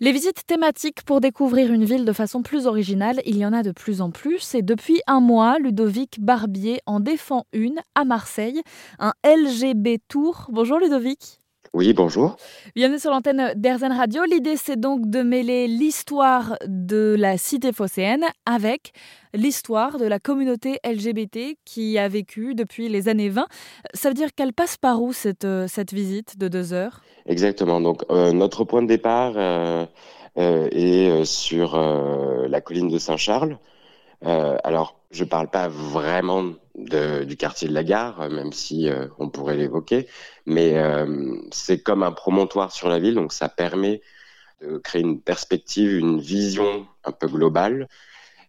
Les visites thématiques pour découvrir une ville de façon plus originale, il y en a de plus en plus et depuis un mois, Ludovic Barbier en défend une à Marseille, un LGB Tour. Bonjour Ludovic. Oui, bonjour. Bienvenue sur l'antenne d'Airzen Radio. L'idée, c'est donc de mêler l'histoire de la cité phocéenne avec l'histoire de la communauté LGBT qui a vécu depuis les années 20. Ça veut dire qu'elle passe par où cette, euh, cette visite de deux heures? Exactement. Donc, euh, notre point de départ euh, est sur la colline de Saint-Charles. alors, je ne parle pas vraiment du quartier de la gare, même si euh, on pourrait l'évoquer. Mais euh, c'est comme un promontoire sur la ville, donc ça permet de créer une perspective, une vision un peu globale.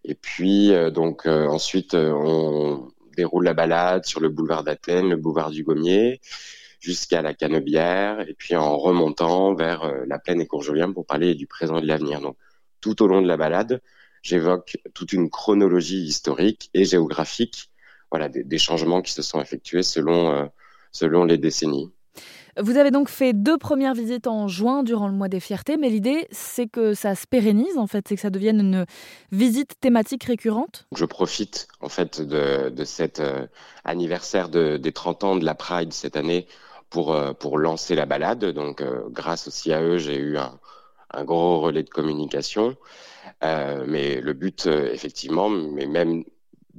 Et puis euh, donc ensuite on déroule la balade sur le boulevard d'Athènes, le boulevard du Gommier, jusqu'à la Canebière, et puis en remontant vers la plaine écourgelienne pour parler du présent et de l'avenir. Donc tout au long de la balade, j'évoque toute une chronologie historique et géographique voilà, des, changements qui se sont effectués selon, euh, selon les décennies. Vous avez donc fait deux premières visites en juin durant le mois des fiertés, mais l'idée c'est que ça se pérennise en fait, c'est que ça devienne une visite thématique récurrente. Je profite en fait de, de cet euh, anniversaire de, des 30 ans de la Pride cette année pour, euh, pour lancer la balade. Donc grâce aussi à eux, j'ai eu un, un, gros relais de communication. mais le but effectivement, mais même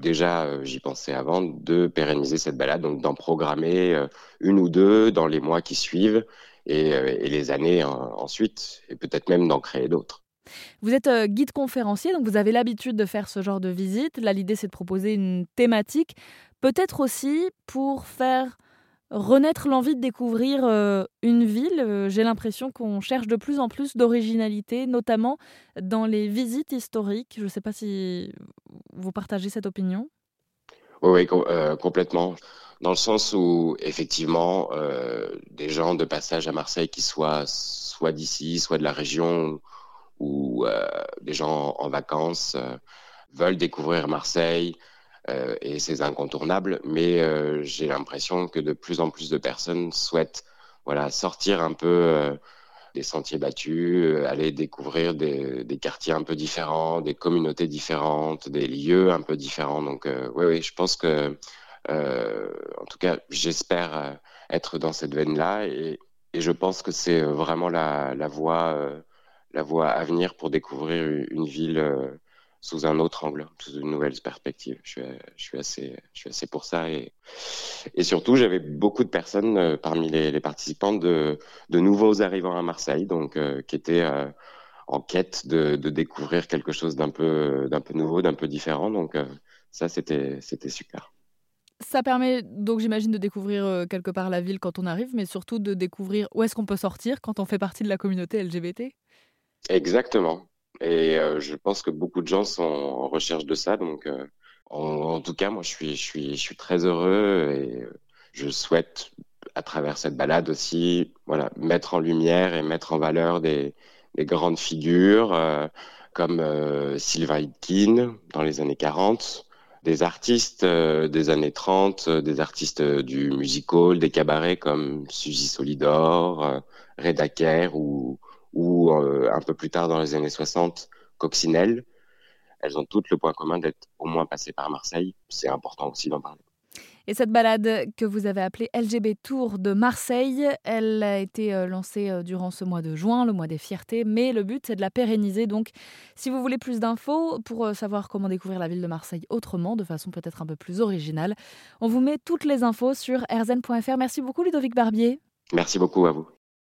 déjà, euh, j'y pensais avant, de pérenniser cette balade, donc d'en programmer euh, une ou deux dans les mois qui suivent et, euh, les années ensuite, et peut-être même d'en créer d'autres. Vous êtes guide conférencier, donc vous avez l'habitude de faire ce genre de visite. Là, l'idée, c'est de proposer une thématique, peut-être aussi pour faire renaître l'envie de découvrir euh, une ville. Euh, j'ai l'impression qu'on cherche de plus en plus d'originalité, notamment dans les visites historiques. Je ne sais pas si vous partagez cette opinion. Oui, euh, complètement. Dans le sens où, effectivement, des gens de passage à Marseille qui soient soit d'ici, soit de la région, ou des gens en vacances, veulent découvrir Marseille, euh, et c'est incontournable. Mais euh, j'ai l'impression que de plus en plus de personnes souhaitent voilà sortir un peu euh, des sentiers battus, aller découvrir des, quartiers un peu différents, des communautés différentes, des lieux un peu différents. Donc oui, oui, je pense que en tout cas, j'espère être dans cette veine-là et, je pense que c'est vraiment la voie, la voie à venir pour découvrir une ville sous un autre angle, sous une nouvelle perspective. Je suis, je suis assez, je suis assez pour ça et, et surtout j'avais beaucoup de personnes euh, parmi les, les, participants de, de nouveaux arrivants à Marseille, donc euh, qui étaient euh, en quête de, de, découvrir quelque chose d'un peu, d'un peu nouveau, d'un peu différent. Donc ça c'était, c'était super. Ça permet donc j'imagine de découvrir quelque part la ville quand on arrive, mais surtout de découvrir où est-ce qu'on peut sortir quand on fait partie de la communauté LGBT. Exactement, et euh, je pense que beaucoup de gens sont en recherche de ça. Donc, euh, en, tout cas, moi, je suis, très heureux et je souhaite, à travers cette balade aussi, voilà, mettre en lumière et mettre en valeur des, des grandes figures euh, comme Sylvain Hitkin dans les années 40, des artistes des années 30, des artistes du musical, des cabarets comme Suzy Solidor, Reda Kerr ou ou euh, un peu plus tard dans les années 60, Coccinelle. Elles ont toutes le point commun d'être au moins passées par Marseille. C'est important aussi d'en parler. Et cette balade que vous avez appelée LGB Tour de Marseille, elle a été euh, lancée euh, durant ce mois de juin, le mois des fiertés, mais le but c'est de la pérenniser. Donc si vous voulez plus d'infos pour savoir comment découvrir la ville de Marseille autrement, de façon peut-être un peu plus originale, on vous met toutes les infos sur rzn.fr. Merci beaucoup Ludovic Barbier. Merci beaucoup à vous.